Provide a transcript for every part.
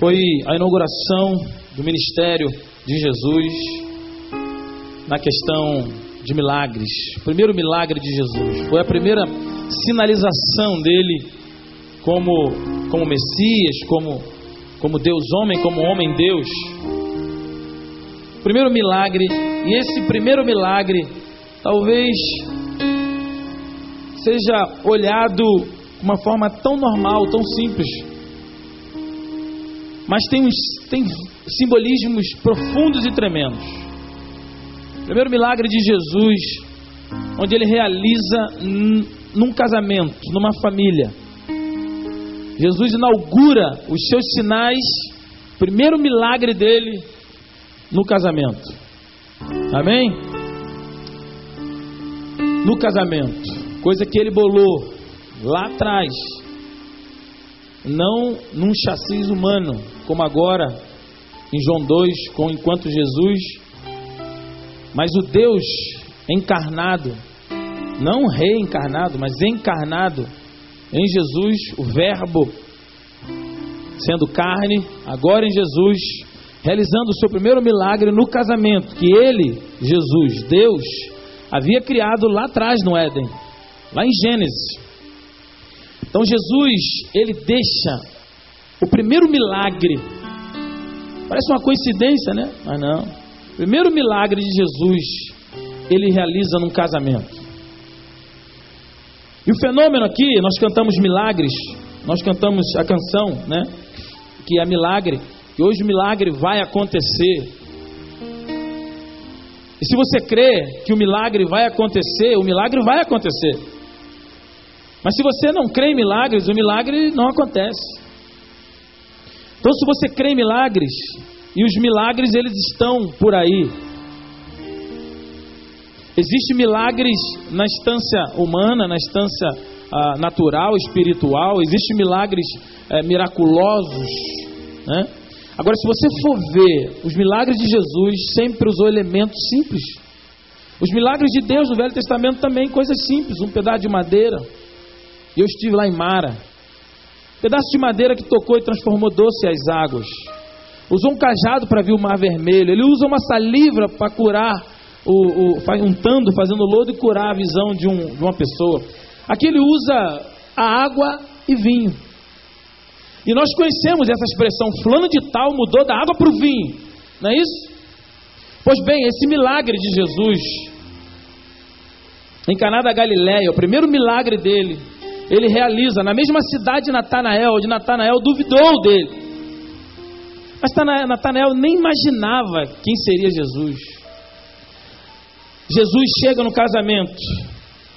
foi a inauguração do ministério de Jesus na questão de milagres. O primeiro milagre de Jesus foi a primeira sinalização dele como como Messias, como como Deus homem, como homem Deus. Primeiro milagre, e esse primeiro milagre talvez seja olhado de uma forma tão normal, tão simples, mas tem, uns, tem simbolismos profundos e tremendos. Primeiro milagre de Jesus, onde ele realiza num casamento, numa família. Jesus inaugura os seus sinais, primeiro milagre dele no casamento. Amém? No casamento, coisa que ele bolou lá atrás, não num chassi humano, como agora em João 2, com enquanto Jesus, mas o Deus encarnado, não reencarnado, mas encarnado em Jesus, o Verbo sendo carne, agora em Jesus, realizando o seu primeiro milagre no casamento, que ele, Jesus, Deus, havia criado lá atrás no Éden, lá em Gênesis. Então Jesus, ele deixa o primeiro milagre. Parece uma coincidência, né? Mas não. O primeiro milagre de Jesus, ele realiza num casamento. E o fenômeno aqui, nós cantamos milagres, nós cantamos a canção, né? Que é milagre, e hoje o milagre vai acontecer. E se você crê que o milagre vai acontecer, o milagre vai acontecer. Mas se você não crê em milagres, o milagre não acontece. Então, se você crê em milagres, e os milagres eles estão por aí. Existem milagres na instância humana, na instância ah, natural, espiritual. Existem milagres eh, miraculosos, né? Agora, se você for ver os milagres de Jesus, sempre usou elementos simples. Os milagres de Deus no Velho Testamento também, coisas simples, um pedaço de madeira. Eu estive lá em Mara, Pedaço de madeira que tocou e transformou doce as águas. Usou um cajado para vir o mar vermelho. Ele usa uma saliva para curar, o, o, untando, fazendo lodo e curar a visão de, um, de uma pessoa. Aqui ele usa a água e vinho. E nós conhecemos essa expressão, fulano de tal mudou da água para o vinho. Não é isso? Pois bem, esse milagre de Jesus, em Caná da Galiléia, o primeiro milagre dele, ele realiza na mesma cidade de Natanael, onde Natanael duvidou dele. Mas Natanael nem imaginava quem seria Jesus. Jesus chega no casamento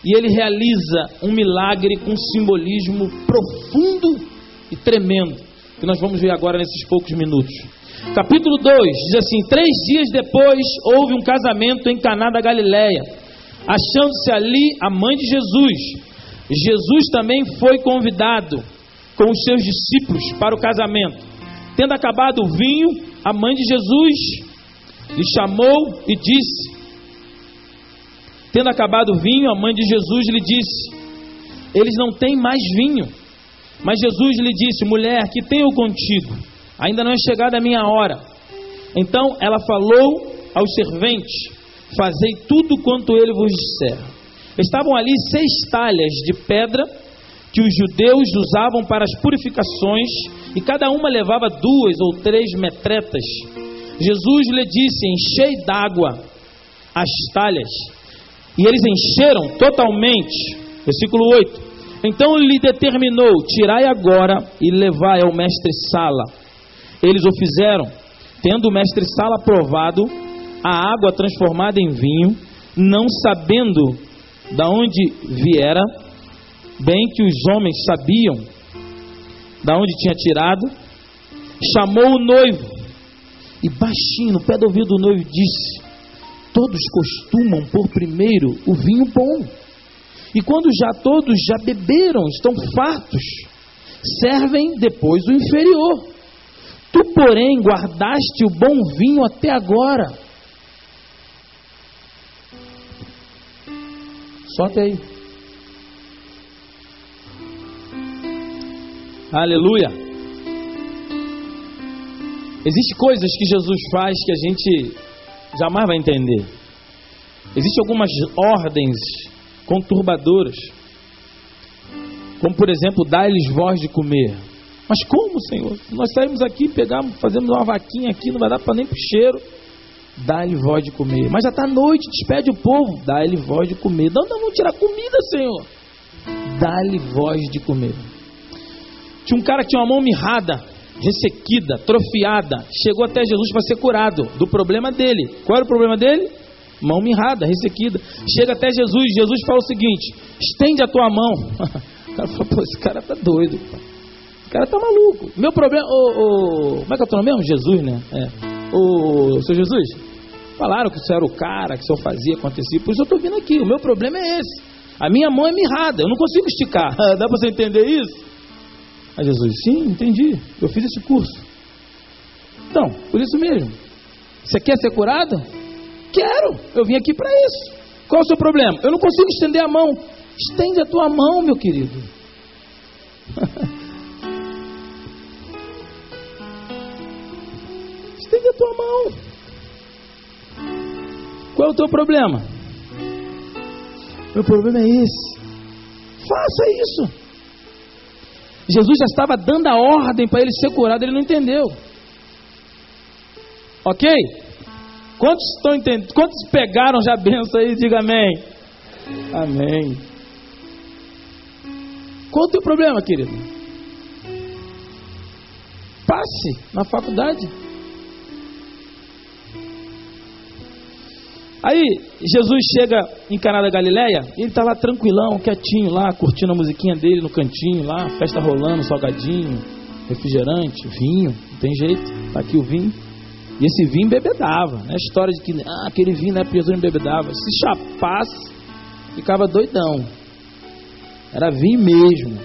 e ele realiza um milagre com um simbolismo profundo e tremendo, que nós vamos ver agora nesses poucos minutos. Capítulo 2 diz assim: Três dias depois houve um casamento em Caná da Galileia, achando-se ali a mãe de Jesus. Jesus também foi convidado com os seus discípulos para o casamento. Tendo acabado o vinho, a mãe de Jesus lhe chamou e disse: Tendo acabado o vinho, a mãe de Jesus lhe disse: Eles não têm mais vinho. Mas Jesus lhe disse: Mulher, que tenho contigo? Ainda não é chegada a minha hora. Então ela falou aos serventes: Fazei tudo quanto ele vos disser. Estavam ali seis talhas de pedra que os judeus usavam para as purificações, e cada uma levava duas ou três metretas. Jesus lhe disse: Enchei d'água as talhas, e eles encheram totalmente. Versículo 8. Então lhe determinou: Tirai agora e levai ao mestre Sala. Eles o fizeram, tendo o mestre Sala provado a água transformada em vinho, não sabendo da onde viera, bem que os homens sabiam da onde tinha tirado, chamou o noivo e baixinho no pé do ouvido do noivo disse: Todos costumam pôr primeiro o vinho bom. E quando já todos já beberam, estão fartos, servem depois o inferior. Tu, porém, guardaste o bom vinho até agora. Solte aí. Aleluia. Existem coisas que Jesus faz que a gente jamais vai entender. Existem algumas ordens conturbadoras, como por exemplo, dar-lhes voz de comer. Mas como, Senhor? Nós saímos aqui, pegamos, fazemos uma vaquinha aqui, não vai dar para nem pro cheiro. Dá-lhe voz de comer. Mas já está noite, despede o povo. Dá-lhe voz de comer. Não, não, vamos tirar comida, Senhor. Dá-lhe voz de comer. Tinha um cara que tinha uma mão mirrada, ressequida, trofiada. Chegou até Jesus para ser curado do problema dele. Qual era o problema dele? Mão mirrada, ressequida. Chega até Jesus. Jesus fala o seguinte: estende a tua mão. O cara falou: pô, esse cara tá doido. Esse cara tá maluco. Meu problema. O, o, como é que é o teu mesmo? Jesus, né? É. O seu Jesus? Falaram que isso era o cara, que isso fazia, acontecia. Por isso eu estou vindo aqui. O meu problema é esse. A minha mão é mirrada, eu não consigo esticar. Dá para você entender isso? Aí Jesus, sim, entendi. Eu fiz esse curso. Então, por isso mesmo. Você quer ser curado? Quero. Eu vim aqui para isso. Qual é o seu problema? Eu não consigo estender a mão. Estende a tua mão, meu querido. Estende a tua mão. Qual é o teu problema? Meu problema é esse. Faça isso. Jesus já estava dando a ordem para ele ser curado, ele não entendeu. Ok? Quantos estão entendendo? Quantos pegaram já a benção aí? Diga amém. Amém. Qual o teu problema, querido? Passe na faculdade. Aí Jesus chega em Caná da Galileia, ele está lá tranquilão, quietinho lá, curtindo a musiquinha dele no cantinho lá, festa rolando, salgadinho, refrigerante, vinho, não tem jeito, tá aqui o vinho. E esse vinho bebedava, né? A história de que ah, aquele vinho é porque Jesus bebedava. Se chapasse, ficava doidão. Era vinho mesmo.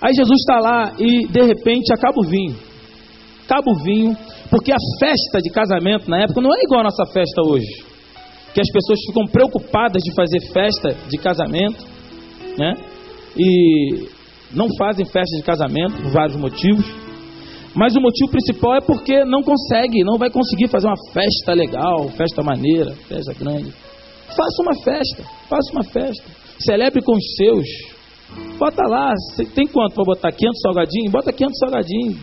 Aí Jesus está lá e de repente acaba o vinho. Acaba o vinho, porque a festa de casamento na época não é igual a nossa festa hoje. Que as pessoas ficam preocupadas de fazer festa de casamento, né? E não fazem festa de casamento por vários motivos. Mas o motivo principal é porque não consegue, não vai conseguir fazer uma festa legal, festa maneira, festa grande. Faça uma festa, faça uma festa. Celebre com os seus. Bota lá, tem quanto para botar? 500 salgadinhos? Bota 500 salgadinhos.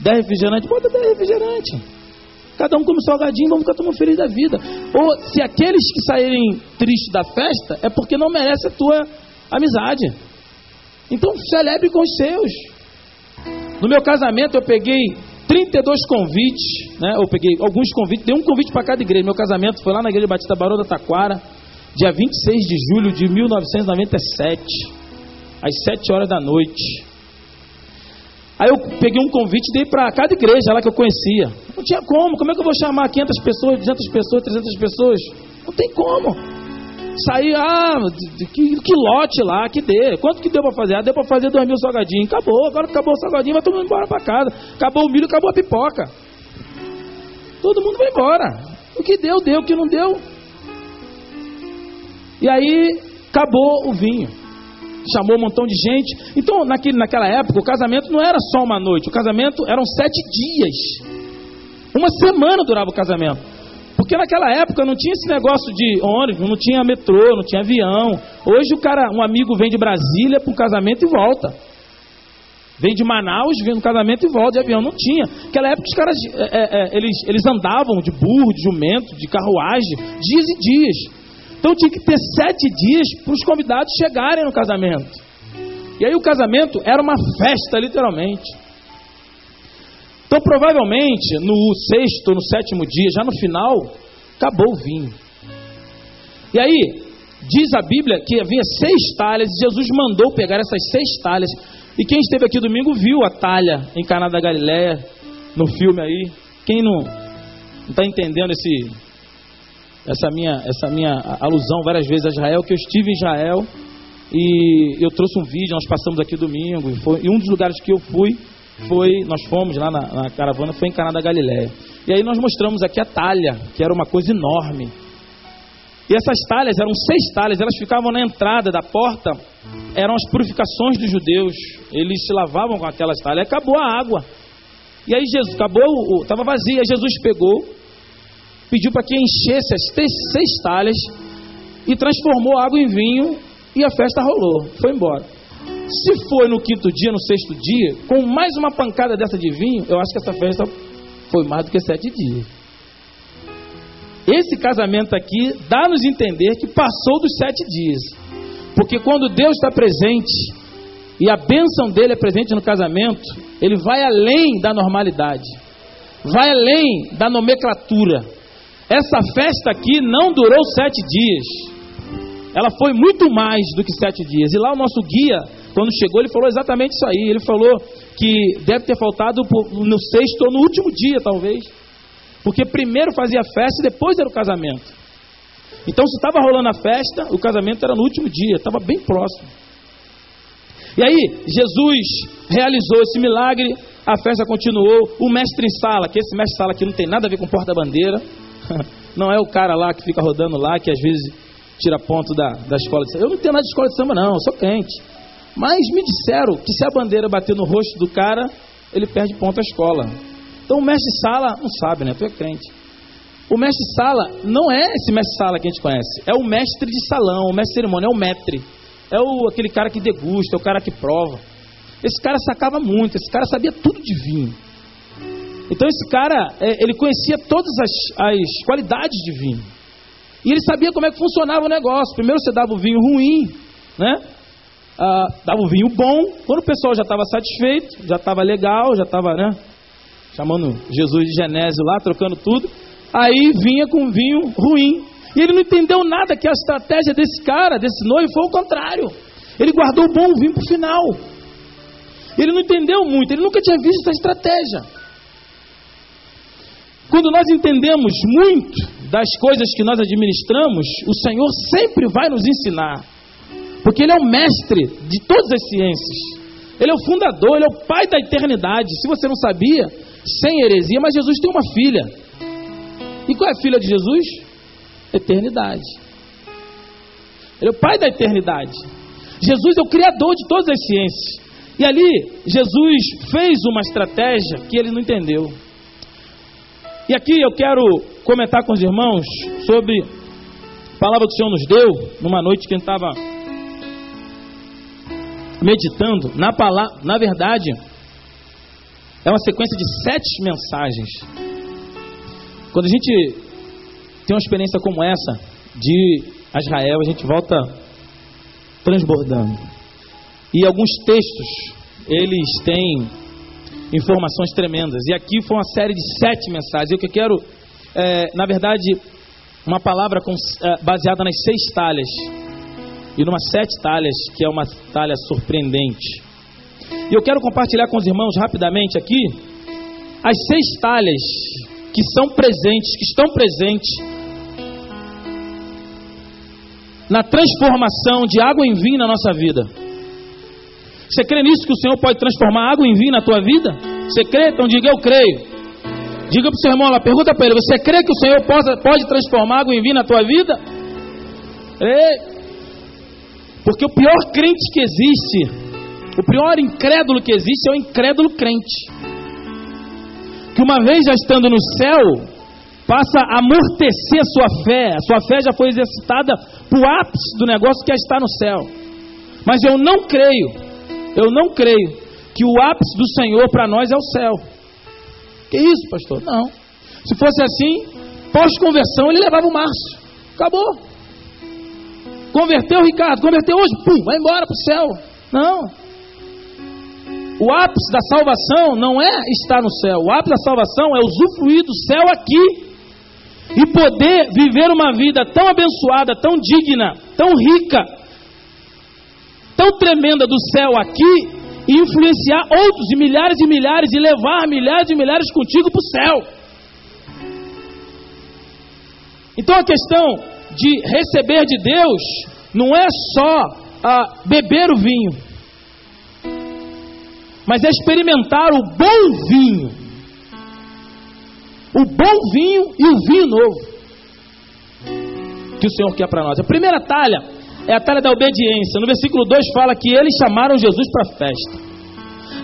10 refrigerantes, bota 10 refrigerantes. Cada um come salgadinho, vamos ficar todo feliz da vida. Ou se aqueles que saírem tristes da festa, é porque não merece a tua amizade. Então celebre com os seus. No meu casamento eu peguei 32 convites, né? Eu peguei alguns convites, dei um convite para cada igreja. Meu casamento foi lá na igreja Batista Barão da Taquara, dia 26 de julho de 1997, às 7 horas da noite. Aí eu peguei um convite e dei para cada igreja lá que eu conhecia. Não tinha como. Como é que eu vou chamar 500 pessoas, 200 pessoas, 300 pessoas? Não tem como. Saí, ah, que, que lote lá, que dê. Quanto que deu para fazer? Ah, deu para fazer dois mil salgadinhos. Acabou, agora acabou o salgadinho, vai todo mundo embora para casa. Acabou o milho, acabou a pipoca. Todo mundo vai embora. O que deu, deu. O que não deu. E aí, acabou o vinho chamou um montão de gente. Então, naquele, naquela época, o casamento não era só uma noite, o casamento eram sete dias. Uma semana durava o casamento. Porque naquela época não tinha esse negócio de ônibus, não tinha metrô, não tinha avião. Hoje o cara, um amigo vem de Brasília para um casamento e volta. Vem de Manaus, vem no casamento e volta de avião. Não tinha. Naquela época os caras, é, é, é eles, eles andavam de burro, de jumento, de carruagem, dias e dias. Então tinha que ter sete dias para os convidados chegarem no casamento. E aí o casamento era uma festa, literalmente. Então provavelmente no sexto no sétimo dia, já no final, acabou o vinho. E aí, diz a Bíblia que havia seis talhas e Jesus mandou pegar essas seis talhas. E quem esteve aqui domingo viu a talha em Caná da Galiléia no filme aí. Quem não está entendendo esse, essa minha, essa minha alusão várias vezes a Israel, que eu estive em Israel e eu trouxe um vídeo, nós passamos aqui domingo, e, foi, e um dos lugares que eu fui foi, nós fomos lá na, na caravana, foi em Caná da Galiléia. E aí nós mostramos aqui a talha, que era uma coisa enorme. E essas talhas, eram seis talhas, elas ficavam na entrada da porta, eram as purificações dos judeus. Eles se lavavam com aquelas talhas, acabou a água. E aí Jesus acabou, estava vazia. Jesus pegou, pediu para que enchesse as seis talhas e transformou a água em vinho e a festa rolou, foi embora. Se foi no quinto dia, no sexto dia, com mais uma pancada dessa de vinho, eu acho que essa festa foi mais do que sete dias. Esse casamento aqui dá-nos entender que passou dos sete dias. Porque quando Deus está presente e a bênção dele é presente no casamento, ele vai além da normalidade, vai além da nomenclatura. Essa festa aqui não durou sete dias, ela foi muito mais do que sete dias. E lá o nosso guia, quando chegou, ele falou exatamente isso aí. Ele falou que deve ter faltado no sexto ou no último dia, talvez. Porque primeiro fazia festa e depois era o casamento. Então, se estava rolando a festa, o casamento era no último dia, estava bem próximo. E aí, Jesus realizou esse milagre, a festa continuou. O mestre em sala, que esse mestre em sala aqui não tem nada a ver com porta-bandeira, não é o cara lá que fica rodando lá, que às vezes tira ponto da, da escola de samba. Eu não tenho nada de escola de samba, não, eu sou crente. Mas me disseram que se a bandeira bater no rosto do cara, ele perde ponto à escola. Então o mestre sala não sabe, né? Tu é crente. O mestre sala não é esse mestre sala que a gente conhece. É o mestre de salão, o mestre cerimônia, é o metre. É o, aquele cara que degusta, é o cara que prova. Esse cara sacava muito, esse cara sabia tudo de vinho. Então esse cara, é, ele conhecia todas as, as qualidades de vinho. E ele sabia como é que funcionava o negócio. Primeiro você dava o vinho ruim, né? Ah, dava o vinho bom. Quando o pessoal já estava satisfeito, já estava legal, já estava, né? Chamando Jesus de Genésio lá, trocando tudo. Aí vinha com vinho ruim. E ele não entendeu nada que a estratégia desse cara, desse noivo, foi o contrário. Ele guardou o bom vinho para o final. Ele não entendeu muito, ele nunca tinha visto essa estratégia. Quando nós entendemos muito das coisas que nós administramos, o Senhor sempre vai nos ensinar. Porque Ele é o mestre de todas as ciências. Ele é o fundador, Ele é o pai da eternidade. Se você não sabia, sem heresia, mas Jesus tem uma filha. E qual é a filha de Jesus? Eternidade. Ele é o pai da eternidade. Jesus é o criador de todas as ciências. E ali, Jesus fez uma estratégia que ele não entendeu. E aqui eu quero comentar com os irmãos sobre a palavra que o Senhor nos deu numa noite que a gente estava meditando. Na, palavra, na verdade, é uma sequência de sete mensagens. Quando a gente tem uma experiência como essa de Israel, a gente volta transbordando. E alguns textos, eles têm informações tremendas. E aqui foi uma série de sete mensagens. Eu que quero, é, na verdade, uma palavra com, é, baseada nas seis talhas. E numa sete talhas, que é uma talha surpreendente. E eu quero compartilhar com os irmãos rapidamente aqui as seis talhas que são presentes, que estão presentes na transformação de água em vinho na nossa vida. Você crê nisso que o Senhor pode transformar água em vinho na tua vida? Você crê? Então diga eu creio. Diga para o seu irmão lá, pergunta para ele: Você crê que o Senhor pode, pode transformar água em vinho na tua vida? Porque o pior crente que existe, o pior incrédulo que existe é o incrédulo crente. Que uma vez já estando no céu, passa a amortecer a sua fé. A sua fé já foi exercitada para o ápice do negócio que é estar no céu. Mas eu não creio eu não creio que o ápice do Senhor para nós é o céu. Que isso, pastor? Não. Se fosse assim, pós-conversão ele levava o Márcio. Acabou. Converteu Ricardo, converteu hoje, pum, vai embora para o céu. Não. O ápice da salvação não é estar no céu. O ápice da salvação é usufruir do céu aqui e poder viver uma vida tão abençoada, tão digna, tão rica, tão tremenda do céu aqui e influenciar outros e milhares e milhares e levar milhares e milhares contigo para o céu. Então a questão de receber de Deus não é só ah, beber o vinho, mas é experimentar o bom vinho. O bom vinho e o vinho novo que o Senhor quer para nós. A primeira talha é a talha da obediência. No versículo 2 fala que eles chamaram Jesus para a festa.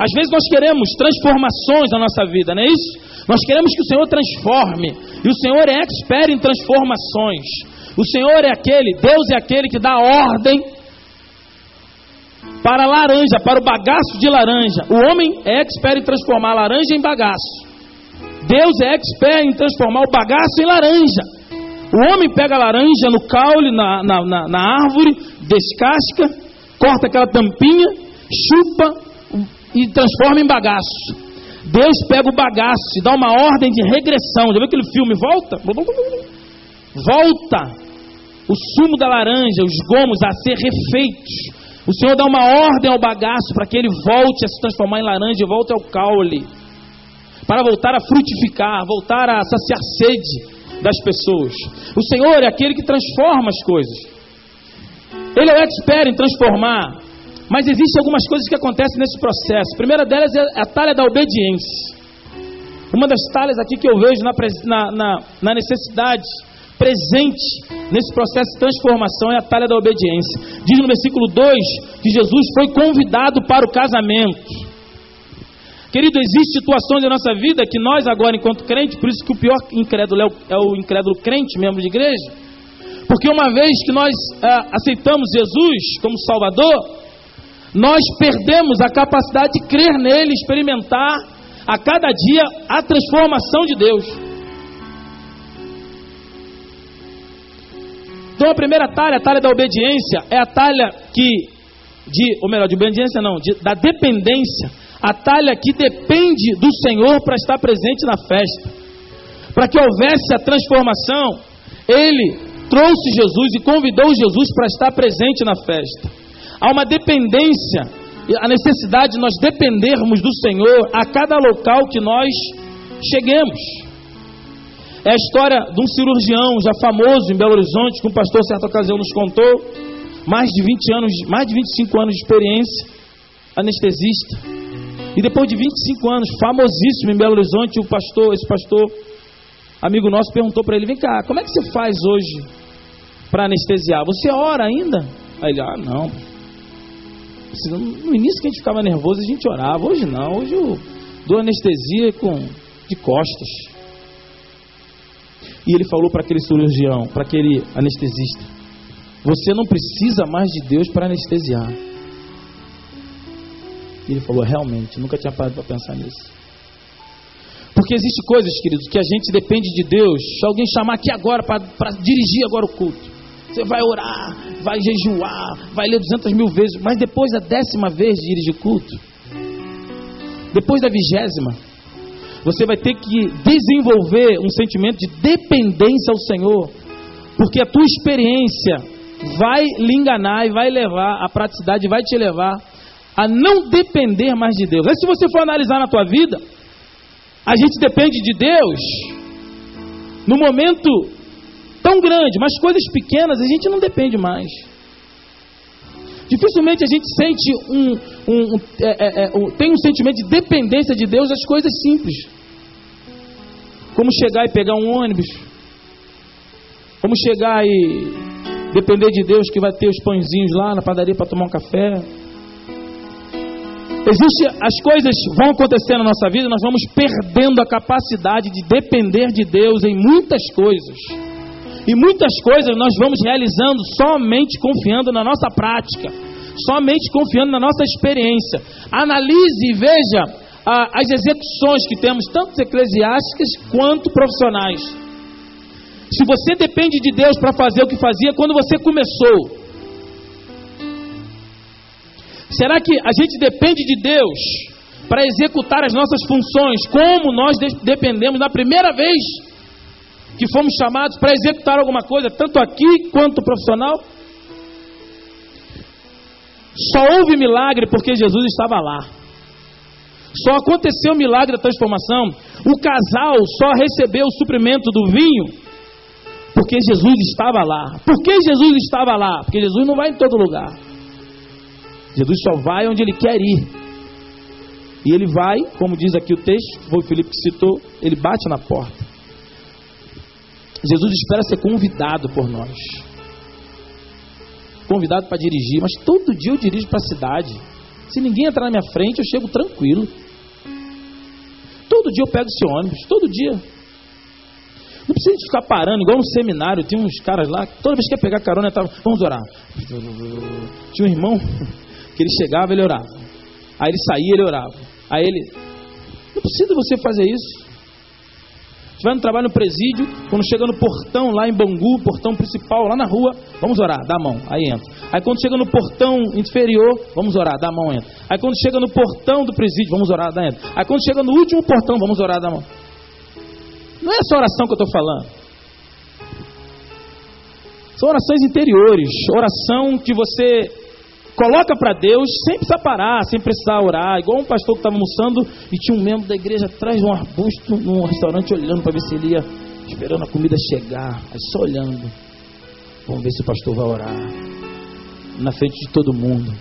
Às vezes nós queremos transformações na nossa vida, não é isso? Nós queremos que o Senhor transforme. E o Senhor é expert em transformações. O Senhor é aquele, Deus é aquele que dá ordem para a laranja, para o bagaço de laranja. O homem é expert em transformar a laranja em bagaço. Deus é expert em transformar o bagaço em laranja. O homem pega a laranja no caule, na, na, na, na árvore, descasca, corta aquela tampinha, chupa e transforma em bagaço. Deus pega o bagaço e dá uma ordem de regressão. Já viu aquele filme? Volta. Volta o sumo da laranja, os gomos a ser refeitos. O Senhor dá uma ordem ao bagaço para que ele volte a se transformar em laranja e volte ao caule. Para voltar a frutificar, voltar a saciar sede das pessoas. O Senhor é aquele que transforma as coisas. Ele é o expert em transformar mas existem algumas coisas que acontecem nesse processo. A primeira delas é a talha da obediência. Uma das talhas aqui que eu vejo na, na, na, necessidade presente nesse processo de transformação é a talha da obediência. Diz no versículo 2 que Jesus foi convidado para o casamento. Querido, existem situações na nossa vida que nós agora, enquanto crente, por isso que o pior incrédulo é o, é o incrédulo crente, membro de igreja, porque uma vez que nós ah, aceitamos Jesus como Salvador, nós perdemos a capacidade de crer nele, experimentar a cada dia a transformação de Deus. Então a primeira talha, a talha da obediência, é a talha que, de, ou melhor, de obediência não, de, da dependência, a talha que depende do Senhor para estar presente na festa. Para que houvesse a transformação, Ele trouxe Jesus e convidou Jesus para estar presente na festa. Há uma dependência, a necessidade de nós dependermos do Senhor a cada local que nós cheguemos. É a história de um cirurgião já famoso em Belo Horizonte, que um pastor, certa ocasião, nos contou. Mais de 20 anos, mais de 25 anos de experiência, anestesista. E depois de 25 anos, famosíssimo em Belo Horizonte, o pastor, esse pastor, amigo nosso, perguntou para ele: Vem cá, como é que você faz hoje para anestesiar? Você ora ainda? Aí ele: Ah, não, no início que a gente ficava nervoso, a gente orava. Hoje não, hoje eu dou anestesia com, de costas. E ele falou para aquele cirurgião, para aquele anestesista: Você não precisa mais de Deus para anestesiar. E ele falou: Realmente, nunca tinha parado para pensar nisso. Porque existem coisas, queridos, que a gente depende de Deus. Se alguém chamar aqui agora para dirigir agora o culto. Você vai orar, vai jejuar, vai ler 200 mil vezes, mas depois da décima vez de dirigir culto, depois da vigésima, você vai ter que desenvolver um sentimento de dependência ao Senhor, porque a tua experiência vai lhe enganar e vai levar, a praticidade vai te levar a não depender mais de Deus. Aí se você for analisar na tua vida, a gente depende de Deus no momento tão grande, mas coisas pequenas a gente não depende mais. Dificilmente a gente sente um, um, um, é, é, é, um, tem um sentimento de dependência de Deus das coisas simples, como chegar e pegar um ônibus, como chegar e depender de Deus que vai ter os pãezinhos lá na padaria para tomar um café. Existe, as coisas vão acontecendo na nossa vida, nós vamos perdendo a capacidade de depender de Deus em muitas coisas. E muitas coisas nós vamos realizando somente confiando na nossa prática, somente confiando na nossa experiência. Analise e veja ah, as execuções que temos, tanto eclesiásticas quanto profissionais. Se você depende de Deus para fazer o que fazia quando você começou, será que a gente depende de Deus para executar as nossas funções como nós dependemos na primeira vez que fomos chamados para executar alguma coisa, tanto aqui quanto profissional? Só houve milagre porque Jesus estava lá. Só aconteceu o milagre da transformação. O casal só recebeu o suprimento do vinho porque Jesus estava lá. Por que Jesus estava lá? Porque Jesus não vai em todo lugar. Jesus só vai onde ele quer ir. E ele vai, como diz aqui o texto, foi o Felipe que citou, ele bate na porta. Jesus espera ser convidado por nós. Convidado para dirigir, mas todo dia eu dirijo para a cidade. Se ninguém entrar na minha frente, eu chego tranquilo. Todo dia eu pego esse ônibus, todo dia. Não precisa ficar parando, igual no seminário, tem uns caras lá, toda vez que ia pegar carona, tava, vamos orar. Tinha um irmão que ele chegava, ele orava. Aí ele saía, ele orava. Aí ele, não precisa você fazer isso. Você vai no trabalho no presídio, quando chega no portão lá em Bangu, portão principal, lá na rua, vamos orar, dá a mão, aí entra. Aí quando chega no portão inferior, vamos orar, dá a mão, entra. Aí quando chega no portão do presídio, vamos orar, dá entra. Aí quando chega no último portão, vamos orar, dá a mão. Não é essa oração que eu estou falando. São orações interiores, oração que você Coloca para Deus sem precisar parar, sem precisar orar. Igual um pastor que estava almoçando e tinha um membro da igreja atrás de um arbusto num restaurante olhando para ver se ele ia esperando a comida chegar. Aí só olhando. Vamos ver se o pastor vai orar. Na frente de todo mundo.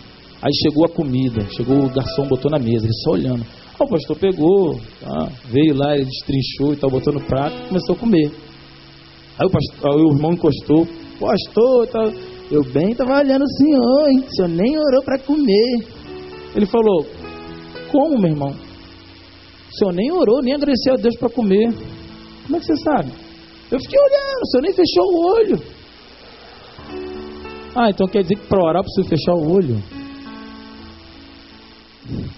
Aí chegou a comida, chegou o garçom, botou na mesa, ele só olhando. Ah, o pastor pegou, tá? veio lá, ele destrinchou e tal, botou no prato começou a comer. Aí o, pastor, aí o irmão encostou, pastor, tal. Eu bem estava olhando o senhor, hein? O senhor nem orou para comer. Ele falou: Como, meu irmão? O senhor nem orou, nem agradeceu a Deus para comer. Como é que você sabe? Eu fiquei olhando, o senhor nem fechou o olho. Ah, então quer dizer que para orar preciso fechar o olho.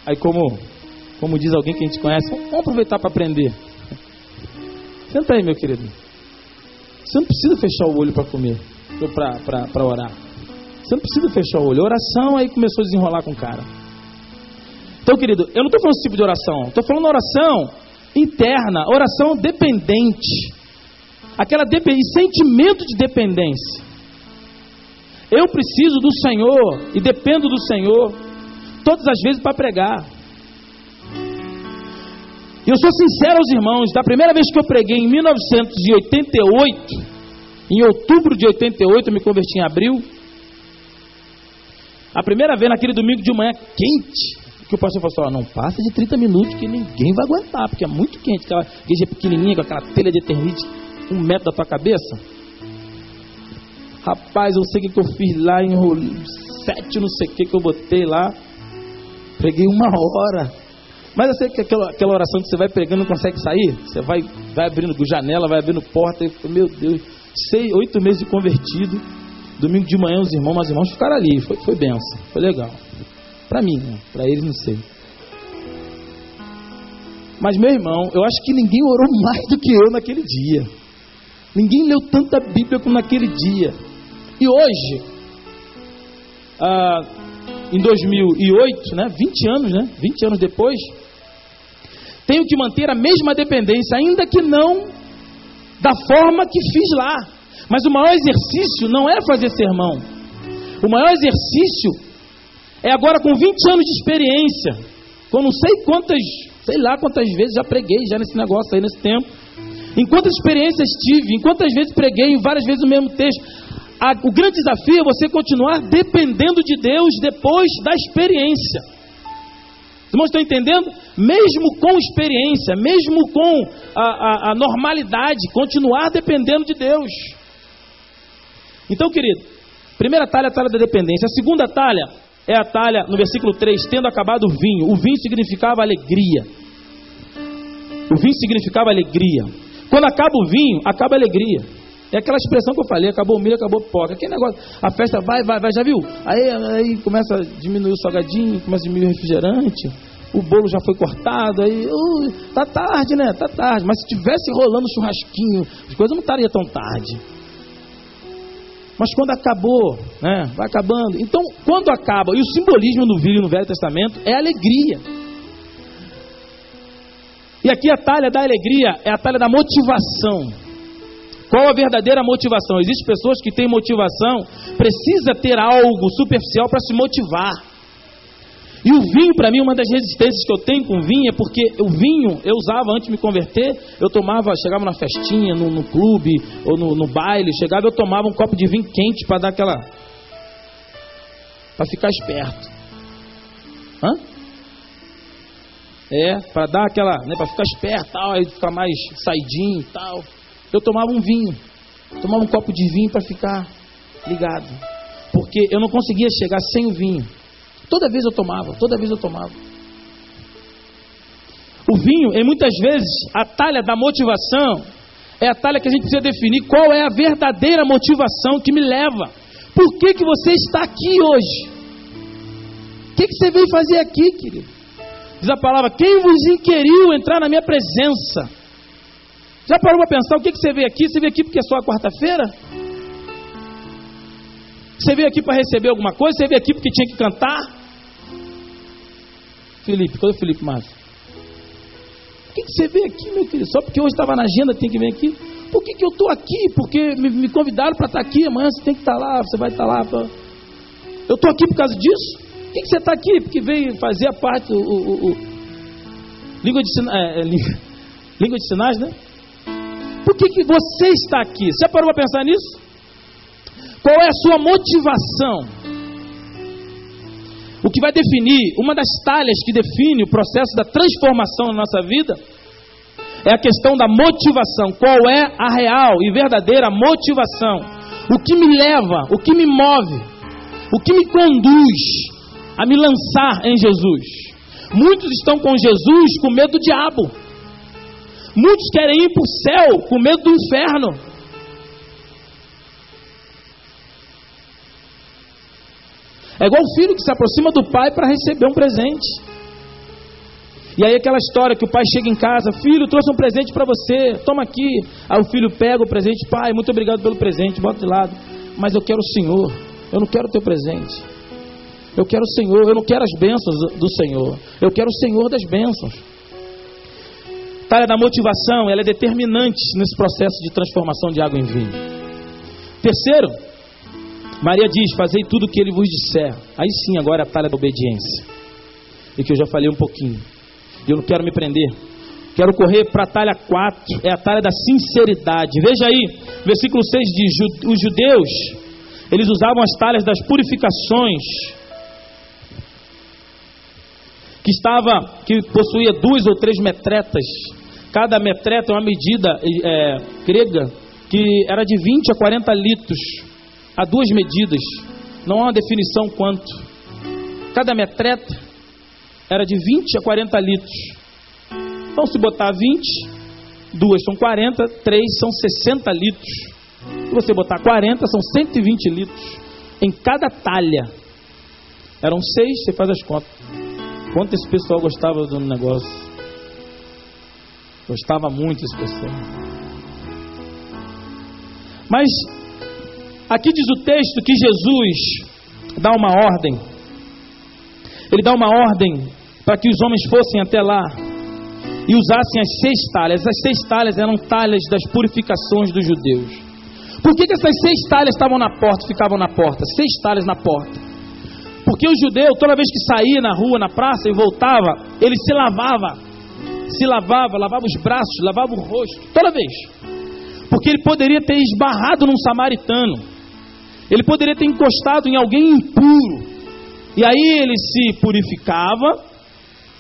Aí, como, como diz alguém que a gente conhece, vamos aproveitar para aprender. Senta aí, meu querido. Você não precisa fechar o olho para comer para orar. Você não precisa fechar o olho. Oração aí começou a desenrolar com o cara. Então, querido, eu não estou falando esse tipo de oração. Estou falando oração interna, oração dependente. Aquela sentimento de dependência. Eu preciso do Senhor e dependo do Senhor todas as vezes para pregar. E eu sou sincero aos irmãos, da primeira vez que eu preguei em 1988, em outubro de 88, eu me converti em abril. A primeira vez, naquele domingo de manhã quente, que o pastor falou assim: não passa de 30 minutos que ninguém vai aguentar, porque é muito quente. Aquela igreja pequenininha, com aquela telha de eternite, um metro da tua cabeça. Rapaz, eu sei o que eu fiz lá, enrolei sete, não sei o que que eu botei lá. Preguei uma hora. Mas eu sei que aquela, aquela oração que você vai pregando não consegue sair. Você vai, vai abrindo janela, vai abrindo porta. E, meu Deus, seis, oito meses de convertido. Domingo de manhã os irmãos, os irmãos ficaram ali. Foi, foi benção, foi legal. Para mim, né? para eles não sei. Mas meu irmão, eu acho que ninguém orou mais do que eu naquele dia. Ninguém leu tanta Bíblia como naquele dia. E hoje, ah, em 2008, né, 20 anos, né, 20 anos depois, tenho que manter a mesma dependência, ainda que não da forma que fiz lá. Mas o maior exercício não é fazer sermão. O maior exercício é agora com 20 anos de experiência. Com não sei quantas, sei lá quantas vezes já preguei já nesse negócio aí nesse tempo. Em quantas experiências tive, em quantas vezes preguei, várias vezes o mesmo texto. A, o grande desafio é você continuar dependendo de Deus depois da experiência. Os irmãos estão entendendo? Mesmo com experiência, mesmo com a, a, a normalidade, continuar dependendo de Deus. Então, querido, primeira talha é a talha da dependência. A segunda talha é a talha, no versículo 3, tendo acabado o vinho. O vinho significava alegria. O vinho significava alegria. Quando acaba o vinho, acaba a alegria. É aquela expressão que eu falei, acabou o milho, acabou a pipoca. Aquele negócio, a festa vai, vai, vai, já viu? Aí, aí começa a diminuir o salgadinho, começa a diminuir o refrigerante, o bolo já foi cortado, aí, uh, tá tarde, né? Tá tarde. Mas se tivesse rolando churrasquinho, as coisas não estariam tão tarde. Mas quando acabou, né? Vai acabando. Então, quando acaba, e o simbolismo no vinho no Velho Testamento é alegria. E aqui a talha da alegria é a talha da motivação. Qual a verdadeira motivação? Existem pessoas que têm motivação, precisa ter algo superficial para se motivar. E o vinho, para mim, uma das resistências que eu tenho com vinho é porque o vinho eu usava antes de me converter, eu tomava, chegava na festinha, no, no clube ou no, no, baile, chegava eu tomava um copo de vinho quente para dar aquela. para ficar esperto. Hã? É, para dar aquela, né, para ficar esperto, tal, aí ficar mais saidinho e tal eu tomava um vinho, tomava um copo de vinho para ficar ligado, porque eu não conseguia chegar sem o vinho. Toda vez eu tomava, toda vez eu tomava. O vinho, e muitas vezes, a talha da motivação é a talha que a gente precisa definir qual é a verdadeira motivação que me leva. Por que, que você está aqui hoje? O que, que você veio fazer aqui, querido? Diz a palavra: quem vos inquiriu entrar na minha presença? Já parou para pensar o que, que você veio aqui? Você veio aqui porque é só a quarta-feira? Você veio aqui para receber alguma coisa? Você veio aqui porque tinha que cantar? Felipe, cadê o Felipe Márcio? Por que, que você veio aqui, meu querido? Só porque hoje estava na agenda, tem que vir aqui? Por que, que eu estou aqui? Porque me, me convidaram para estar tá aqui, amanhã você tem que estar tá lá, você vai estar tá lá. Pra... Eu estou aqui por causa disso? Por que, que você está aqui? Porque veio fazer a parte, o, o, o... Língua, de sina... é, é, língua de sinais, né? Por que, que você está aqui? Você parou para pensar nisso? Qual é a sua motivação? O que vai definir, uma das talhas que define o processo da transformação na nossa vida, é a questão da motivação. Qual é a real e verdadeira motivação? O que me leva, o que me move, o que me conduz a me lançar em Jesus? Muitos estão com Jesus com medo do diabo. Muitos querem ir para o céu com medo do inferno. É igual o filho que se aproxima do pai para receber um presente. E aí aquela história que o pai chega em casa, filho, trouxe um presente para você, toma aqui. Aí o filho pega o presente, pai, muito obrigado pelo presente, bota de lado. Mas eu quero o Senhor, eu não quero o teu presente. Eu quero o Senhor, eu não quero as bênçãos do Senhor, eu quero o Senhor das bênçãos. Talha da motivação, ela é determinante nesse processo de transformação de água em vinho. Terceiro, Maria diz: Fazei tudo o que ele vos disser. Aí sim, agora é a talha da obediência. E que eu já falei um pouquinho. Eu não quero me prender. Quero correr para a talha 4, é a talha da sinceridade. Veja aí, versículo 6 diz: Os judeus, eles usavam as talhas das purificações, que estava, que possuía duas ou três metretas. Cada metreta é uma medida é, grega que era de 20 a 40 litros há duas medidas, não há uma definição quanto. Cada metreta era de 20 a 40 litros. Então, se botar 20, duas são 40, três são 60 litros. Se você botar 40, são 120 litros em cada talha. Eram seis, você faz as contas. Quanto esse pessoal gostava do negócio? Gostava muito esse pessoal. Mas Aqui diz o texto que Jesus dá uma ordem. Ele dá uma ordem para que os homens fossem até lá e usassem as seis talhas. As seis talhas eram talhas das purificações dos judeus. Por que, que essas seis talhas estavam na porta, ficavam na porta? Seis talhas na porta. Porque o judeu, toda vez que saía na rua, na praça e voltava, ele se lavava. Se lavava, lavava os braços, lavava o rosto, toda vez. Porque ele poderia ter esbarrado num samaritano. Ele poderia ter encostado em alguém impuro. E aí ele se purificava,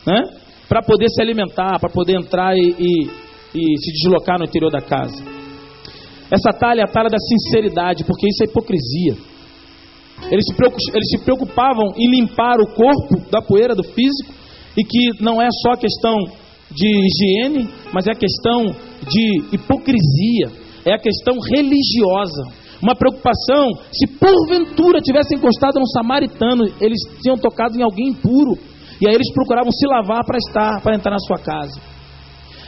né? Para poder se alimentar, para poder entrar e, e, e, se deslocar no interior da casa. Essa talha é a talha da sinceridade, porque isso é hipocrisia. Eles se, eles se preocupavam em limpar o corpo da poeira do físico, e que não é só questão de higiene, mas é questão de hipocrisia, é a questão religiosa uma preocupação. Se porventura tivessem encostado no samaritano, eles tinham tocado em alguém impuro. E aí eles procuravam se lavar para estar, para entrar na sua casa.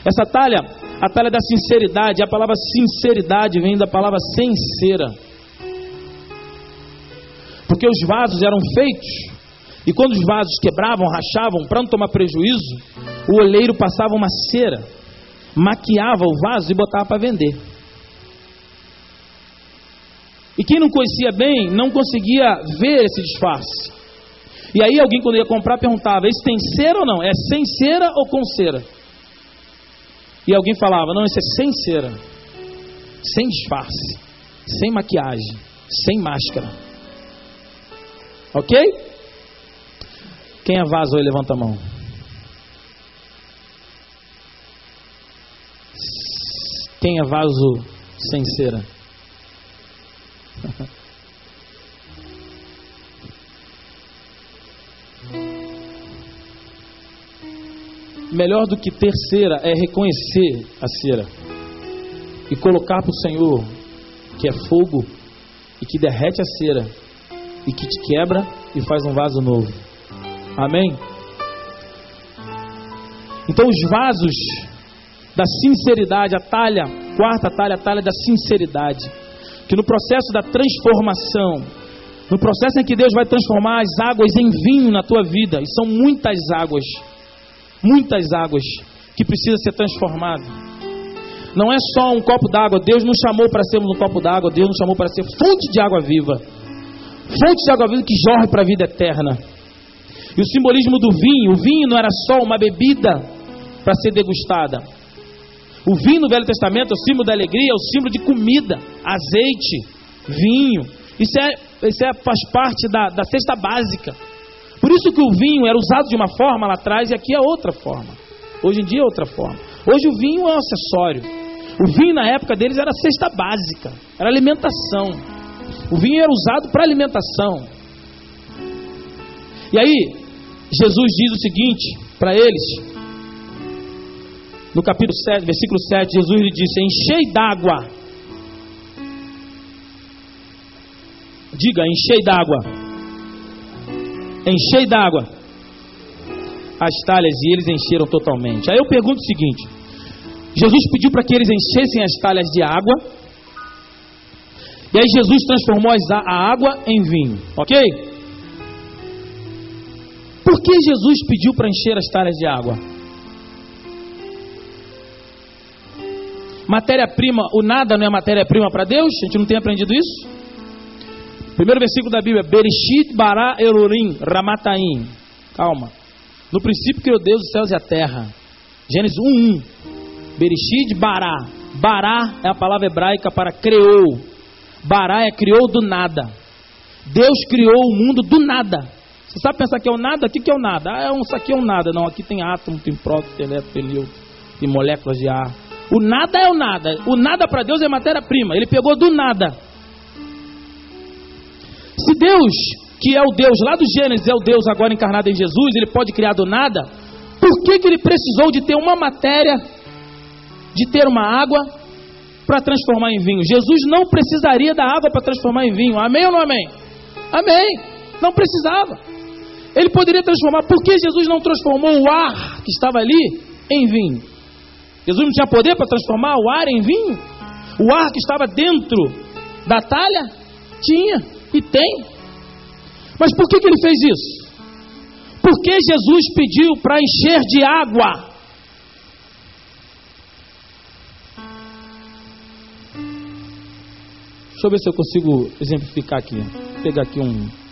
Essa talha, a talha da sinceridade, a palavra sinceridade vem da palavra sincera. Porque os vasos eram feitos, e quando os vasos quebravam, rachavam, para não tomar prejuízo, o oleiro passava uma cera, maquiava o vaso e botava para vender. E quem não conhecia bem não conseguia ver esse disfarce. E aí alguém quando ia comprar perguntava: "Esse tem cera ou não? É sem cera ou com cera?" E alguém falava: "Não, esse é sem cera. Sem disfarce, sem maquiagem, sem máscara." OK? Quem é vaso aí, levanta a mão. Quem é vaso sem cera? Melhor do que ter cera é reconhecer a cera e colocar para o Senhor que é fogo e que derrete a cera e que te quebra e faz um vaso novo. Amém? Então, os vasos da sinceridade, a talha, quarta talha, a talha da sinceridade, que no processo da transformação, no processo em que Deus vai transformar as águas em vinho na tua vida, e são muitas águas, muitas águas que precisa ser transformado. Não é só um copo d'água, Deus nos chamou para sermos um copo d'água, Deus nos chamou para ser fonte de água viva. Fonte de água viva que jorre para a vida eterna. E o simbolismo do vinho, o vinho não era só uma bebida para ser degustada. O vinho no Velho Testamento é o símbolo da alegria, é o símbolo de comida, azeite, vinho. Isso, é, isso é, faz parte da, da cesta básica. Por isso que o vinho era usado de uma forma lá atrás e aqui é outra forma. Hoje em dia é outra forma. Hoje o vinho é um acessório. O vinho na época deles era cesta básica, era alimentação. O vinho era usado para alimentação. E aí, Jesus diz o seguinte para eles: no capítulo 7, versículo 7, Jesus lhe disse: Enchei d'água. Diga, enchei d'água. Enchei d'água. As talhas e eles encheram totalmente. Aí eu pergunto o seguinte: Jesus pediu para que eles enchessem as talhas de água. E aí Jesus transformou a água em vinho, ok? Que Jesus pediu para encher as talhas de água? Matéria-prima, o nada não é matéria-prima para Deus? A gente não tem aprendido isso? Primeiro versículo da Bíblia: Bereshit bara elorim ramataim. Calma. No princípio criou Deus os céus e a terra. Gênesis 1:1. Bereshit bara. Bará é a palavra hebraica para criou. Bará é criou do nada. Deus criou o mundo do nada. Você sabe pensar que é o nada? O que é o nada? Ah, é um, isso aqui é um nada. Não, aqui tem átomo, tem próton, tem elétron, tem nêutron, tem moléculas de ar. O nada é o nada. O nada para Deus é matéria-prima. Ele pegou do nada. Se Deus, que é o Deus lá do Gênesis, é o Deus agora encarnado em Jesus, ele pode criar do nada, por que, que ele precisou de ter uma matéria, de ter uma água, para transformar em vinho? Jesus não precisaria da água para transformar em vinho. Amém ou não amém? Amém. Não precisava. Ele poderia transformar. Por que Jesus não transformou o ar que estava ali em vinho? Jesus não tinha poder para transformar o ar em vinho? O ar que estava dentro da talha? Tinha e tem. Mas por que, que ele fez isso? Porque Jesus pediu para encher de água. Deixa eu ver se eu consigo exemplificar aqui. Vou pegar aqui um.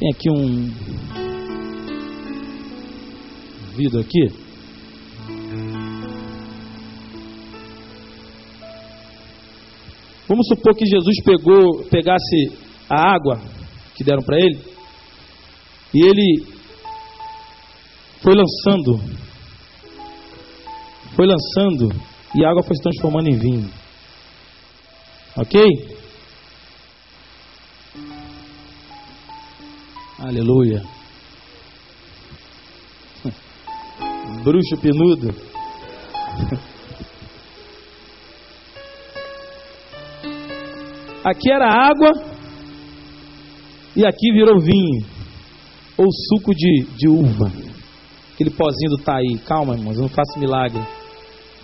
Tem aqui um vidro aqui. Vamos supor que Jesus pegou, pegasse a água que deram para ele e ele foi lançando, foi lançando e a água foi se transformando em vinho. Ok? Aleluia. Bruxo penudo. Aqui era água e aqui virou vinho ou suco de, de uva. Aquele pozinho do Taí. Calma, irmãos, eu não faço milagre.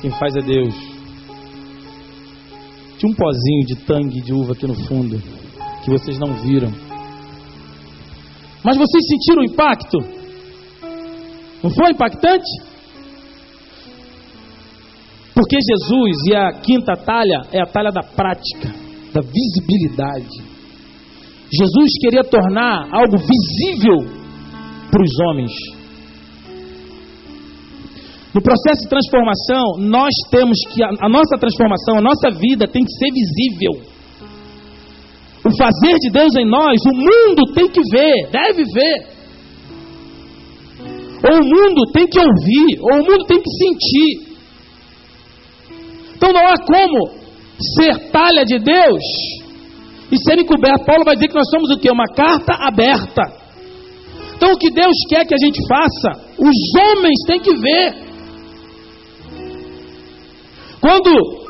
Quem faz é Deus. Tinha um pozinho de tangue de uva aqui no fundo que vocês não viram. Mas vocês sentiram o impacto? Não foi impactante? Porque Jesus e a quinta talha é a talha da prática da visibilidade. Jesus queria tornar algo visível para os homens. No processo de transformação, nós temos que, a, nossa transformação, a nossa vida tem que ser visível. O fazer de Deus em nós, o mundo tem que ver, deve ver. Ou o mundo tem que ouvir, ou o mundo tem que sentir. Então não há como ser talha de Deus e ser encoberto. Paulo vai dizer que nós somos o que? Uma carta aberta. Então o que Deus quer que a gente faça, os homens têm que ver. Quando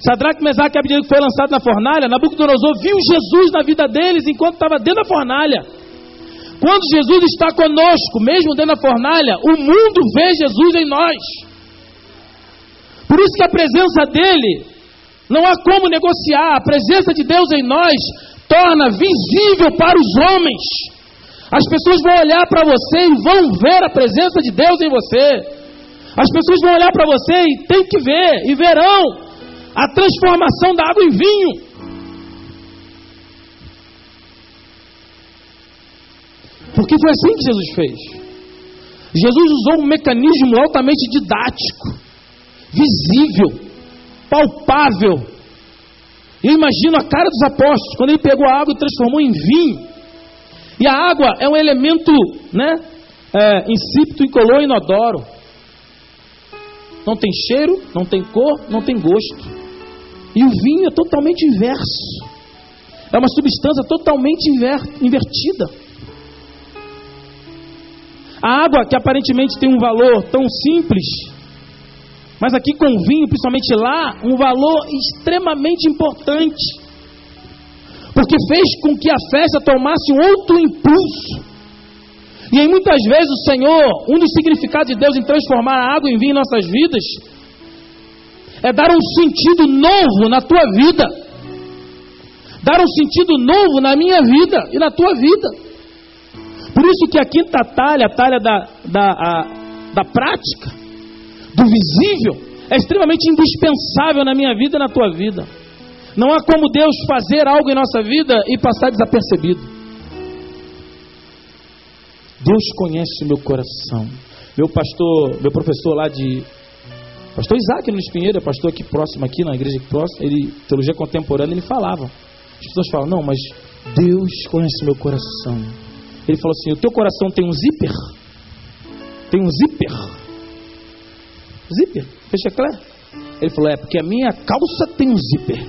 Sadraque, Mesaque e Abednego foi lançado na fornalha, Nabucodonosor viu Jesus na vida deles enquanto estava dentro da fornalha. Quando Jesus está conosco, mesmo dentro da fornalha, o mundo vê Jesus em nós. Por isso que a presença dele não há como negociar. A presença de Deus em nós torna visível para os homens. As pessoas vão olhar para você e vão ver a presença de Deus em você. As pessoas vão olhar para você e tem que ver, e verão a transformação da água em vinho. Porque foi assim que Jesus fez. Jesus usou um mecanismo altamente didático, visível, palpável. Eu imagino a cara dos apóstolos quando ele pegou a água e transformou em vinho. E a água é um elemento, né, é, insípido, incolor, inodoro. Não tem cheiro, não tem cor, não tem gosto. E o vinho é totalmente inverso. É uma substância totalmente invertida. A água, que aparentemente tem um valor tão simples, mas aqui com o vinho, principalmente lá, um valor extremamente importante. Porque fez com que a festa tomasse um outro impulso. E aí muitas vezes o Senhor, um dos significados de Deus em transformar a água em vinho em nossas vidas, é dar um sentido novo na tua vida. Dar um sentido novo na minha vida e na tua vida. Por isso que a quinta talha, a talha da, da, a, da prática, do visível, é extremamente indispensável na minha vida e na tua vida. Não há como Deus fazer algo em nossa vida e passar desapercebido. Deus conhece o meu coração. Meu pastor, meu professor lá de. Pastor Isaac Nunes Pinheiro, é pastor aqui próximo, aqui na igreja próxima, ele, teologia contemporânea, ele falava. As pessoas falam, não, mas Deus conhece meu coração. Ele falou assim: o teu coração tem um zíper? Tem um zíper? Zíper? Fecha claro? Ele falou: é, porque a minha calça tem um zíper.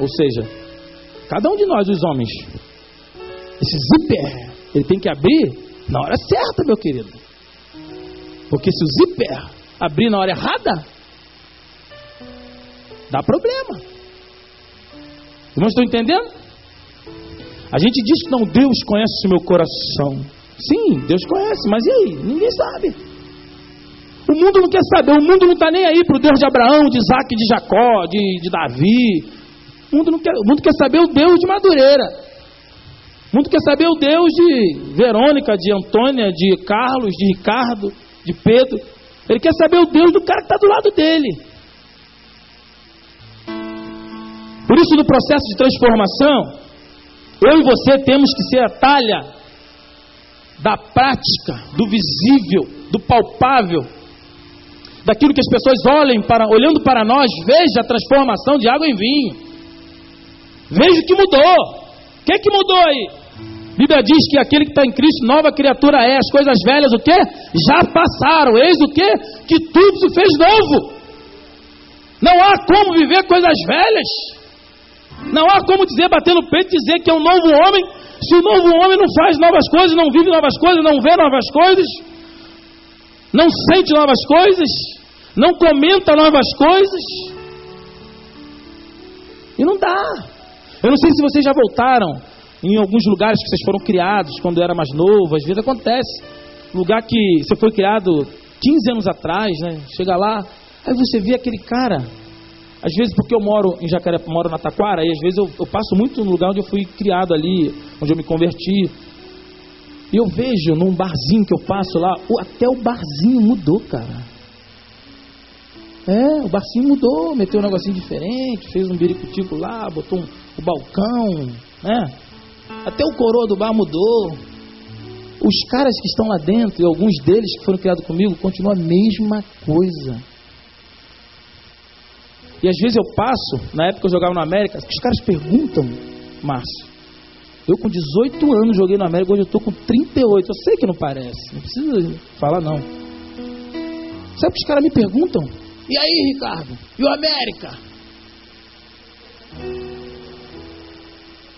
Ou seja, cada um de nós, os homens, esse zíper ele tem que abrir na hora certa, meu querido. Porque se o zíper abrir na hora errada, dá problema. Irmãos, estão entendendo? A gente diz que não, Deus conhece o meu coração. Sim, Deus conhece, mas e aí? Ninguém sabe. O mundo não quer saber, o mundo não está nem aí para o Deus de Abraão, de Isaac, de Jacó, de, de Davi. O mundo, não quer, o mundo quer saber o Deus de Madureira. O mundo quer saber o Deus de Verônica, de Antônia, de Carlos, de Ricardo, de Pedro. Ele quer saber o Deus do cara que está do lado dele. Por isso, no processo de transformação, eu e você temos que ser a talha da prática, do visível, do palpável, daquilo que as pessoas olhem para, olhando para nós, veja a transformação de água em vinho. Veja o que mudou. O que, é que mudou aí? Bíblia diz que aquele que está em Cristo, nova criatura é. As coisas velhas, o que? Já passaram. Eis o que? Que tudo se fez novo. Não há como viver coisas velhas. Não há como dizer, bater no peito, dizer que é um novo homem. Se o novo homem não faz novas coisas, não vive novas coisas, não vê novas coisas, não sente novas coisas, não comenta novas coisas. E não dá. Eu não sei se vocês já voltaram em alguns lugares que vocês foram criados quando era mais novo, às vezes acontece. Lugar que você foi criado 15 anos atrás, né? Chega lá, aí você vê aquele cara. Às vezes, porque eu moro em Jacaré, moro na Taquara, e às vezes eu, eu passo muito no lugar onde eu fui criado ali, onde eu me converti. E eu vejo num barzinho que eu passo lá, até o barzinho mudou, cara. É, o barzinho mudou, meteu um negocinho diferente, fez um biricutico lá, botou um, o balcão, né? Até o coroa do bar mudou. Os caras que estão lá dentro, e alguns deles que foram criados comigo, continuam a mesma coisa. E às vezes eu passo, na época eu jogava no América, os caras perguntam, Márcio, eu com 18 anos joguei no América, hoje eu estou com 38. Eu sei que não parece, não precisa falar não. Sabe o que os caras me perguntam? E aí, Ricardo? E o América?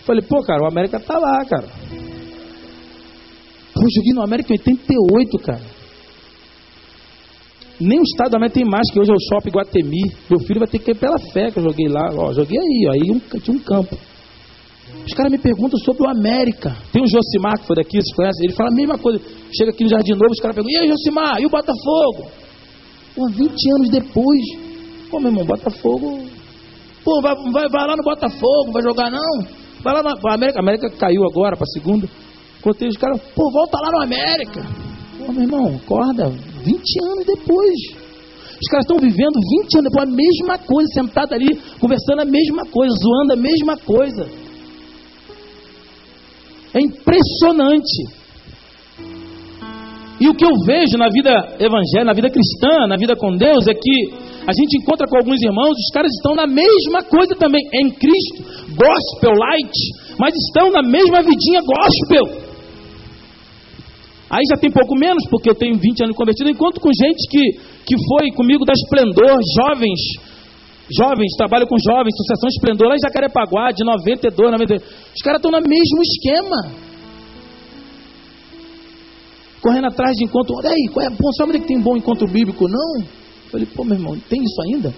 Falei, pô, cara, o América tá lá, cara. Pô, joguei no América em 88, cara. Nem o estado da América tem mais, que hoje é o Shopping Guatemi. Meu filho vai ter que ir pela fé que eu joguei lá. Ó, joguei aí, ó, aí um, tinha um campo. Os caras me perguntam sobre o América. Tem um Josimar que foi daqui, vocês conhecem? Ele fala a mesma coisa. Chega aqui no Jardim Novo, os caras perguntam: E aí, Josimar? E o Botafogo? Pô, 20 anos depois. Pô, meu irmão, Botafogo. Pô, vai, vai, vai lá no Botafogo, vai jogar não? Vai lá no América. América caiu agora para segunda. Contei os caras, pô, volta lá no América. Pô, meu irmão, acorda. 20 anos depois. Os caras estão vivendo 20 anos depois a mesma coisa, sentado ali, conversando a mesma coisa, zoando a mesma coisa. É impressionante. E o que eu vejo na vida evangélica, na vida cristã, na vida com Deus, é que a gente encontra com alguns irmãos, os caras estão na mesma coisa também, em Cristo, gospel, light, mas estão na mesma vidinha gospel. Aí já tem pouco menos, porque eu tenho 20 anos convertido, encontro com gente que, que foi comigo da Esplendor, jovens, Jovens, trabalho com jovens, Sucessão Esplendor, lá em Jacarepaguá, de 92, 92. Os caras estão no mesmo esquema. Correndo atrás de encontro. Olha aí, qual é, bom, sabe é que tem bom encontro bíblico? Não. Falei, pô, meu irmão, tem isso ainda?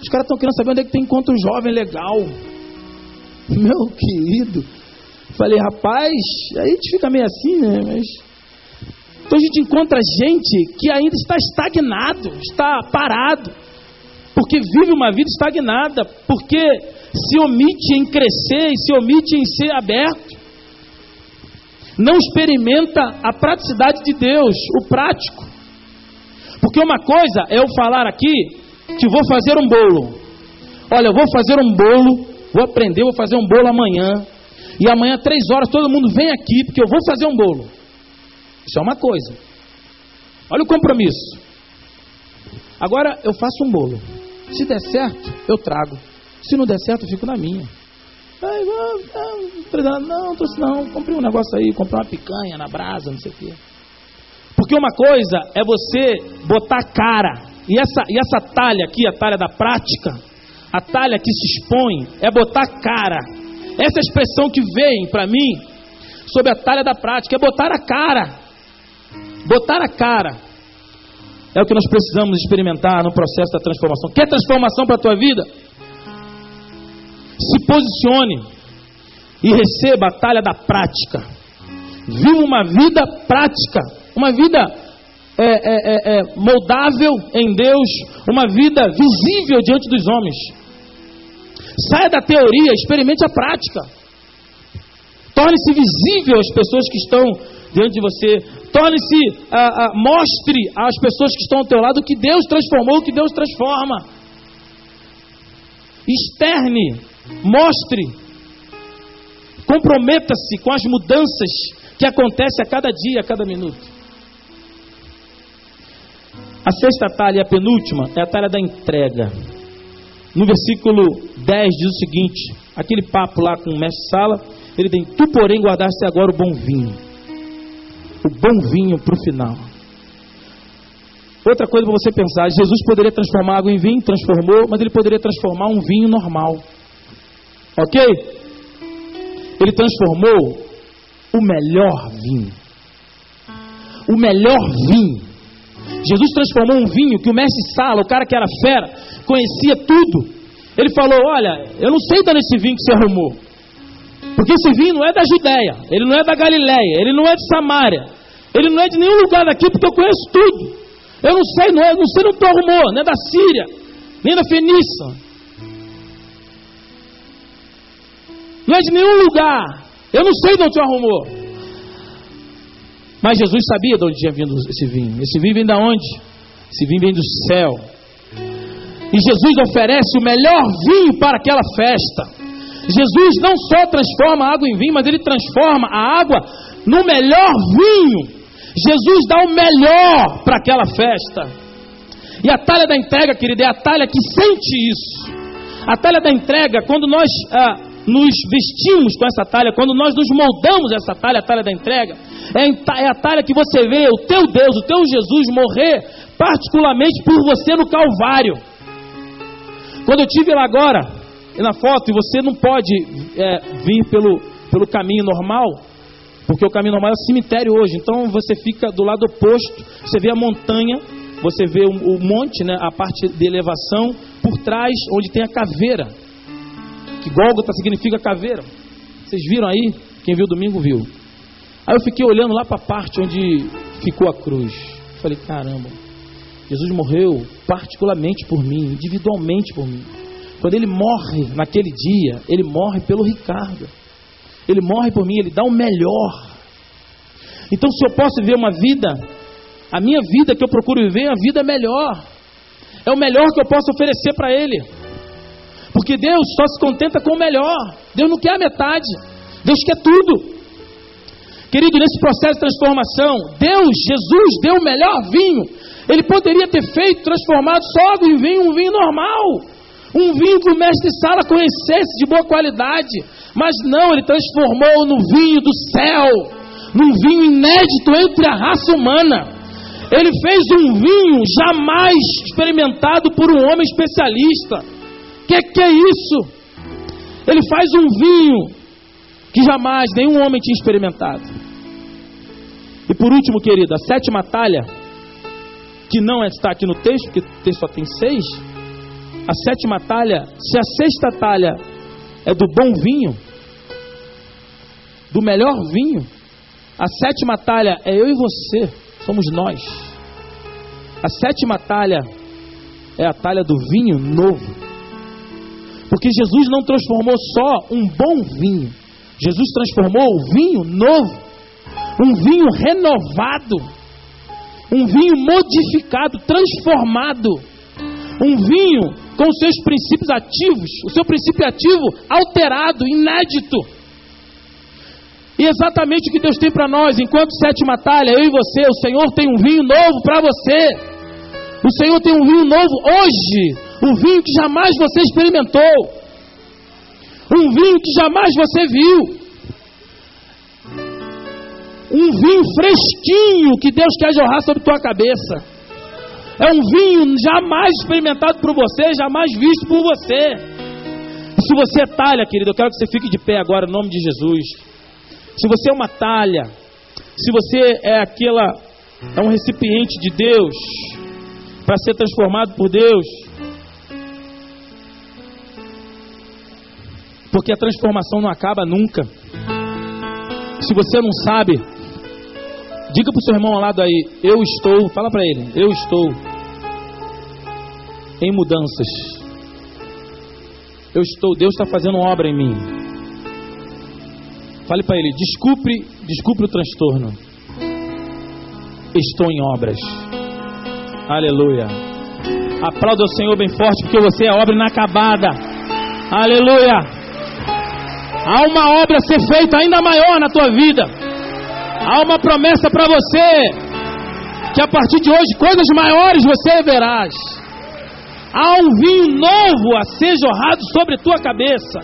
Os caras estão querendo saber onde é que tem encontro jovem legal. Meu querido. Falei, rapaz, aí a gente fica meio assim, né? Mas. Então a gente encontra gente que ainda está estagnado, está parado porque vive uma vida estagnada, porque se omite em crescer e se omite em ser aberto. Não experimenta a praticidade de Deus, o prático. Porque uma coisa é eu falar aqui que vou fazer um bolo. Olha, eu vou fazer um bolo, vou aprender, vou fazer um bolo amanhã. E amanhã, três horas, todo mundo vem aqui, porque eu vou fazer um bolo. Isso é uma coisa. Olha o compromisso. Agora eu faço um bolo. Se der certo, eu trago. Se não der certo, eu fico na minha. Aí, ah, não, trouxe não, comprei um negócio aí, comprei uma picanha na brasa, não sei o quê. Porque uma coisa é você botar cara, e essa, e essa talha aqui, a talha da prática, a talha que se expõe, é botar cara. Essa expressão que vem para mim sobre a talha da prática é botar a cara. Botar a cara. É o que nós precisamos experimentar no processo da transformação. Quer transformação para a tua vida? Se posicione e receba a batalha da prática. Viva uma vida prática, uma vida é, é, é, é, moldável em Deus, uma vida visível diante dos homens. Saia da teoria, experimente a prática. Torne-se visível às pessoas que estão diante de você. Torne-se, ah, ah, mostre às pessoas que estão ao teu lado que Deus transformou, que Deus transforma. Externe, mostre, comprometa-se com as mudanças que acontecem a cada dia, a cada minuto. A sexta talha, a penúltima, é a talha da entrega. No versículo 10 diz o seguinte: aquele papo lá com o mestre Sala, ele tem: Tu, porém, guardaste agora o bom vinho o bom vinho para o final. Outra coisa para você pensar: Jesus poderia transformar água em vinho, transformou, mas ele poderia transformar um vinho normal. Ok? Ele transformou o melhor vinho. O melhor vinho. Jesus transformou um vinho que o mestre Sala, o cara que era fera, conhecia tudo. Ele falou: Olha, eu não sei dar nesse vinho que você arrumou. Porque esse vinho não é da Judéia, ele não é da Galiléia, ele não é de Samaria, ele não é de nenhum lugar daqui, porque eu conheço tudo. Eu não sei, não, é, não sei, não tu arrumou, nem da Síria, nem da Fenícia. Não é de nenhum lugar. Eu não sei de onde tu arrumou. Mas Jesus sabia de onde tinha vindo esse vinho. Esse vinho vem de onde? Esse vinho vem do céu. E Jesus oferece o melhor vinho para aquela festa. Jesus não só transforma a água em vinho, mas ele transforma a água no melhor vinho. Jesus dá o melhor para aquela festa. E a talha da entrega, querida, é a talha que sente isso. A talha da entrega, quando nós ah, nos vestimos com essa talha, quando nós nos moldamos essa talha, a talha da entrega, é, é a talha que você vê o teu Deus, o teu Jesus morrer particularmente por você no Calvário. Quando eu tive lá agora, na foto, e você não pode é, vir pelo, pelo caminho normal, Porque o caminho normal é o cemitério hoje. Então você fica do lado oposto, você vê a montanha, você vê o, o monte, né, a parte de elevação, por trás onde tem a caveira. Que Gólgota significa caveira. Vocês viram aí? Quem viu domingo viu. Aí eu fiquei olhando lá para a parte onde ficou a cruz. Falei, caramba, Jesus morreu particularmente por mim, individualmente por mim. Quando ele morre naquele dia, ele morre pelo Ricardo. Ele morre por mim, ele dá o melhor. Então, se eu posso viver uma vida, a minha vida que eu procuro viver é a vida melhor. É o melhor que eu posso oferecer para ele. Porque Deus só se contenta com o melhor. Deus não quer a metade. Deus quer tudo. Querido, nesse processo de transformação, Deus, Jesus, deu o melhor vinho. Ele poderia ter feito, transformado só em vinho, um vinho normal. Um vinho que o mestre Sala conhecesse de boa qualidade. Mas não, ele transformou no vinho do céu, num vinho inédito entre a raça humana. Ele fez um vinho jamais experimentado por um homem especialista. Que que é isso? Ele faz um vinho que jamais nenhum homem tinha experimentado. E por último, querido, a sétima talha, que não está aqui no texto, porque o texto só tem seis. A sétima talha, se a sexta talha é do bom vinho, do melhor vinho, a sétima talha é eu e você, somos nós. A sétima talha é a talha do vinho novo. Porque Jesus não transformou só um bom vinho, Jesus transformou o vinho novo, um vinho renovado, um vinho modificado, transformado, um vinho com seus princípios ativos, o seu princípio ativo alterado, inédito. E exatamente o que Deus tem para nós, enquanto sétima talha, eu e você, o Senhor tem um vinho novo para você. O Senhor tem um vinho novo hoje, o vinho que jamais você experimentou. Um vinho que jamais você viu. Um vinho fresquinho que Deus quer jorrar sobre tua cabeça. É um vinho jamais experimentado por você, jamais visto por você. Se você é talha, querido, eu quero que você fique de pé agora, em nome de Jesus. Se você é uma talha, se você é aquela, é um recipiente de Deus, para ser transformado por Deus, porque a transformação não acaba nunca. Se você não sabe, diga para o seu irmão ao lado aí: Eu estou, fala para ele, eu estou em mudanças. Eu estou, Deus está fazendo obra em mim. Fale para ele: Desculpe, desculpe o transtorno. Estou em obras. Aleluia. Aplauda o Senhor bem forte, porque você é obra inacabada. Aleluia. Há uma obra a ser feita ainda maior na tua vida. Há uma promessa para você que a partir de hoje coisas maiores você verás. Há um vinho novo a ser jorrado sobre a tua cabeça.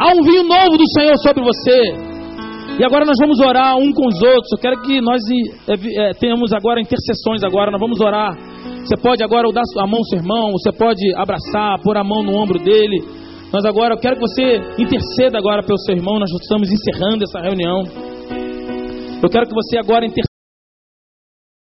Há um vinho novo do Senhor sobre você. E agora nós vamos orar um com os outros. Eu quero que nós é, tenhamos agora intercessões agora. Nós vamos orar. Você pode agora dar a mão ao seu irmão, você pode abraçar, pôr a mão no ombro dele. Nós agora, eu quero que você interceda agora pelo seu irmão. Nós estamos encerrando essa reunião. Eu quero que você agora interceda.